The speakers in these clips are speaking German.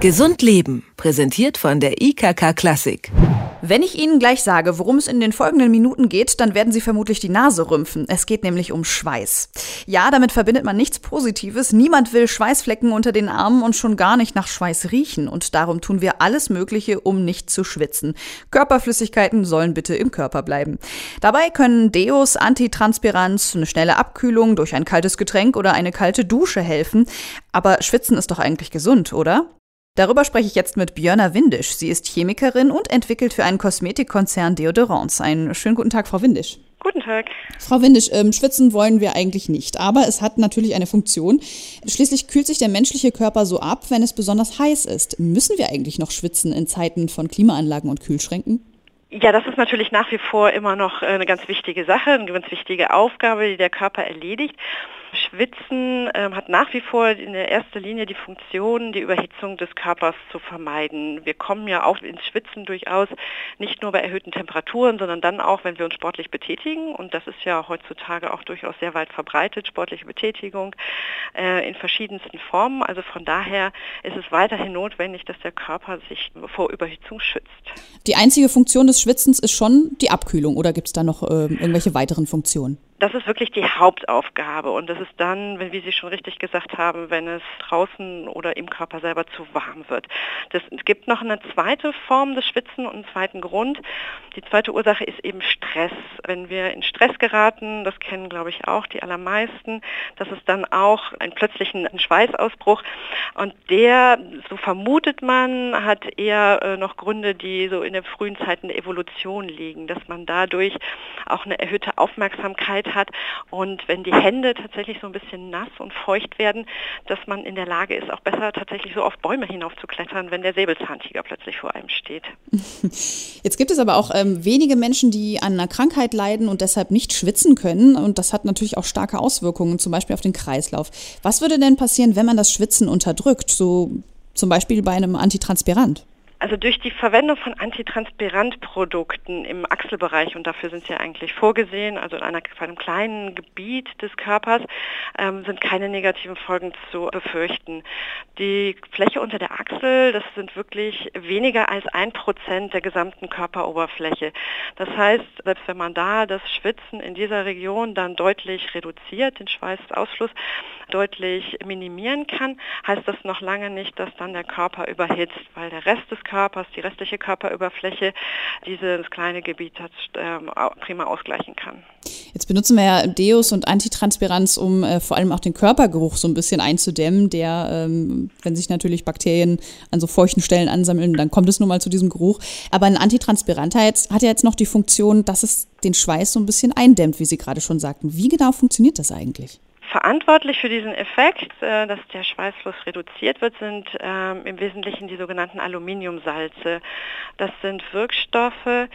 Gesund Leben, präsentiert von der IKK Klassik. Wenn ich Ihnen gleich sage, worum es in den folgenden Minuten geht, dann werden Sie vermutlich die Nase rümpfen. Es geht nämlich um Schweiß. Ja, damit verbindet man nichts Positives. Niemand will Schweißflecken unter den Armen und schon gar nicht nach Schweiß riechen. Und darum tun wir alles Mögliche, um nicht zu schwitzen. Körperflüssigkeiten sollen bitte im Körper bleiben. Dabei können Deos, Antitranspiranz, eine schnelle Abkühlung durch ein kaltes Getränk oder eine kalte Dusche helfen. Aber Schwitzen ist doch eigentlich gesund, oder? Darüber spreche ich jetzt mit Björna Windisch. Sie ist Chemikerin und entwickelt für einen Kosmetikkonzern Deodorants. Einen schönen guten Tag, Frau Windisch. Guten Tag. Frau Windisch, ähm, schwitzen wollen wir eigentlich nicht, aber es hat natürlich eine Funktion. Schließlich kühlt sich der menschliche Körper so ab, wenn es besonders heiß ist. Müssen wir eigentlich noch schwitzen in Zeiten von Klimaanlagen und Kühlschränken? Ja, das ist natürlich nach wie vor immer noch eine ganz wichtige Sache, eine ganz wichtige Aufgabe, die der Körper erledigt. Schwitzen ähm, hat nach wie vor in der erster Linie die Funktion, die Überhitzung des Körpers zu vermeiden. Wir kommen ja auch ins Schwitzen durchaus nicht nur bei erhöhten Temperaturen, sondern dann auch, wenn wir uns sportlich betätigen. Und das ist ja heutzutage auch durchaus sehr weit verbreitet, sportliche Betätigung äh, in verschiedensten Formen. Also von daher ist es weiterhin notwendig, dass der Körper sich vor Überhitzung schützt. Die einzige Funktion des Schwitzens ist schon die Abkühlung oder gibt es da noch äh, irgendwelche weiteren Funktionen? Das ist wirklich die Hauptaufgabe und das ist dann, wie Sie schon richtig gesagt haben, wenn es draußen oder im Körper selber zu warm wird. Das, es gibt noch eine zweite Form des Schwitzen und einen zweiten Grund. Die zweite Ursache ist eben Stress. Wenn wir in Stress geraten, das kennen glaube ich auch die allermeisten, das ist dann auch einen plötzlichen Schweißausbruch und der, so vermutet man, hat eher äh, noch Gründe, die so in den frühen Zeiten der Evolution liegen, dass man dadurch auch eine erhöhte Aufmerksamkeit hat. Und wenn die Hände tatsächlich so ein bisschen nass und feucht werden, dass man in der Lage ist, auch besser tatsächlich so auf Bäume hinaufzuklettern, wenn der Säbelzahntiger plötzlich vor einem steht. Jetzt gibt es aber auch ähm, wenige Menschen, die an einer Krankheit leiden und deshalb nicht schwitzen können. Und das hat natürlich auch starke Auswirkungen, zum Beispiel auf den Kreislauf. Was würde denn passieren, wenn man das Schwitzen unterdrückt? So zum Beispiel bei einem Antitranspirant? Also durch die Verwendung von Antitranspirantprodukten im Achselbereich, und dafür sind sie eigentlich vorgesehen, also in einer, einem kleinen Gebiet des Körpers, ähm, sind keine negativen Folgen zu befürchten. Die Fläche unter der Achsel, das sind wirklich weniger als ein Prozent der gesamten Körperoberfläche. Das heißt, selbst wenn man da das Schwitzen in dieser Region dann deutlich reduziert, den Schweißausfluss deutlich minimieren kann, heißt das noch lange nicht, dass dann der Körper überhitzt, weil der Rest des Körpers, die restliche Körperüberfläche, dieses kleine Gebiet hat, ähm, prima ausgleichen kann. Jetzt benutzen wir ja Deos und Antitranspiranz, um äh, vor allem auch den Körpergeruch so ein bisschen einzudämmen, der, ähm, wenn sich natürlich Bakterien an so feuchten Stellen ansammeln, dann kommt es nun mal zu diesem Geruch. Aber ein Antitranspirant hat ja jetzt noch die Funktion, dass es den Schweiß so ein bisschen eindämmt, wie Sie gerade schon sagten. Wie genau funktioniert das eigentlich? Verantwortlich für diesen Effekt, äh, dass der Schweißfluss reduziert wird, sind ähm, im Wesentlichen die sogenannten Aluminiumsalze. Das sind Wirkstoffe,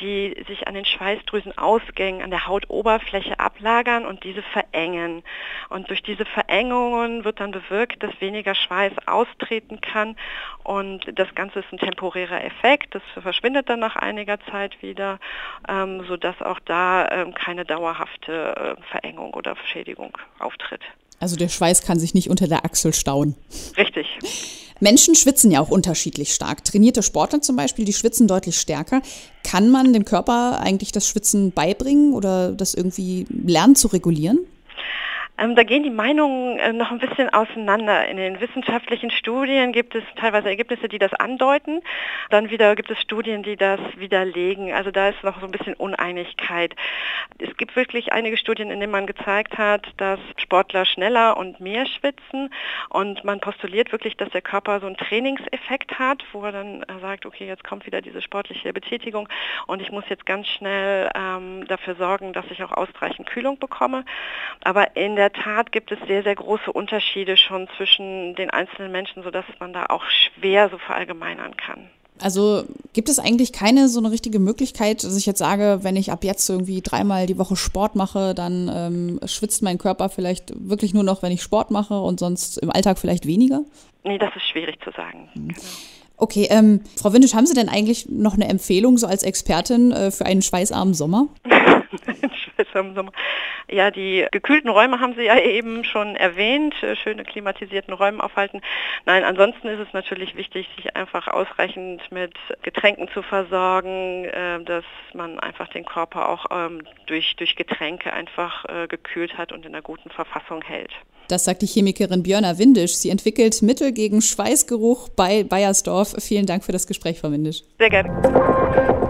die sich an den Schweißdrüsenausgängen, an der Hautoberfläche ablagern und diese verengen. Und durch diese Verengungen wird dann bewirkt, dass weniger Schweiß austreten kann und das Ganze ist ein temporärer Effekt. Das verschwindet dann nach einiger Zeit wieder, ähm, sodass auch da ähm, keine dauerhafte äh, Verengung oder Schädigung auftritt. Also der Schweiß kann sich nicht unter der Achsel stauen. Richtig. Menschen schwitzen ja auch unterschiedlich stark. Trainierte Sportler zum Beispiel, die schwitzen deutlich stärker. Kann man dem Körper eigentlich das Schwitzen beibringen oder das irgendwie lernen zu regulieren? Ähm, da gehen die Meinungen äh, noch ein bisschen auseinander. In den wissenschaftlichen Studien gibt es teilweise Ergebnisse, die das andeuten. Dann wieder gibt es Studien, die das widerlegen. Also da ist noch so ein bisschen Uneinigkeit. Es gibt wirklich einige Studien, in denen man gezeigt hat, dass Sportler schneller und mehr schwitzen. Und man postuliert wirklich, dass der Körper so einen Trainingseffekt hat, wo er dann äh, sagt, okay, jetzt kommt wieder diese sportliche Betätigung und ich muss jetzt ganz schnell ähm, dafür sorgen, dass ich auch ausreichend Kühlung bekomme. Aber in der der Tat gibt es sehr, sehr große Unterschiede schon zwischen den einzelnen Menschen, sodass man da auch schwer so verallgemeinern kann. Also gibt es eigentlich keine so eine richtige Möglichkeit, dass ich jetzt sage, wenn ich ab jetzt irgendwie dreimal die Woche Sport mache, dann ähm, schwitzt mein Körper vielleicht wirklich nur noch, wenn ich Sport mache und sonst im Alltag vielleicht weniger? Nee, das ist schwierig zu sagen. Mhm. Genau. Okay, ähm, Frau Windisch, haben Sie denn eigentlich noch eine Empfehlung so als Expertin äh, für einen schweißarmen Sommer? im Sommer. Ja, die gekühlten Räume haben Sie ja eben schon erwähnt, äh, schöne klimatisierten Räume aufhalten. Nein, ansonsten ist es natürlich wichtig, sich einfach ausreichend mit Getränken zu versorgen, äh, dass man einfach den Körper auch ähm, durch, durch Getränke einfach äh, gekühlt hat und in einer guten Verfassung hält. Das sagt die Chemikerin Björna Windisch. Sie entwickelt Mittel gegen Schweißgeruch bei Bayersdorf. Vielen Dank für das Gespräch, Frau Windisch. Sehr gerne.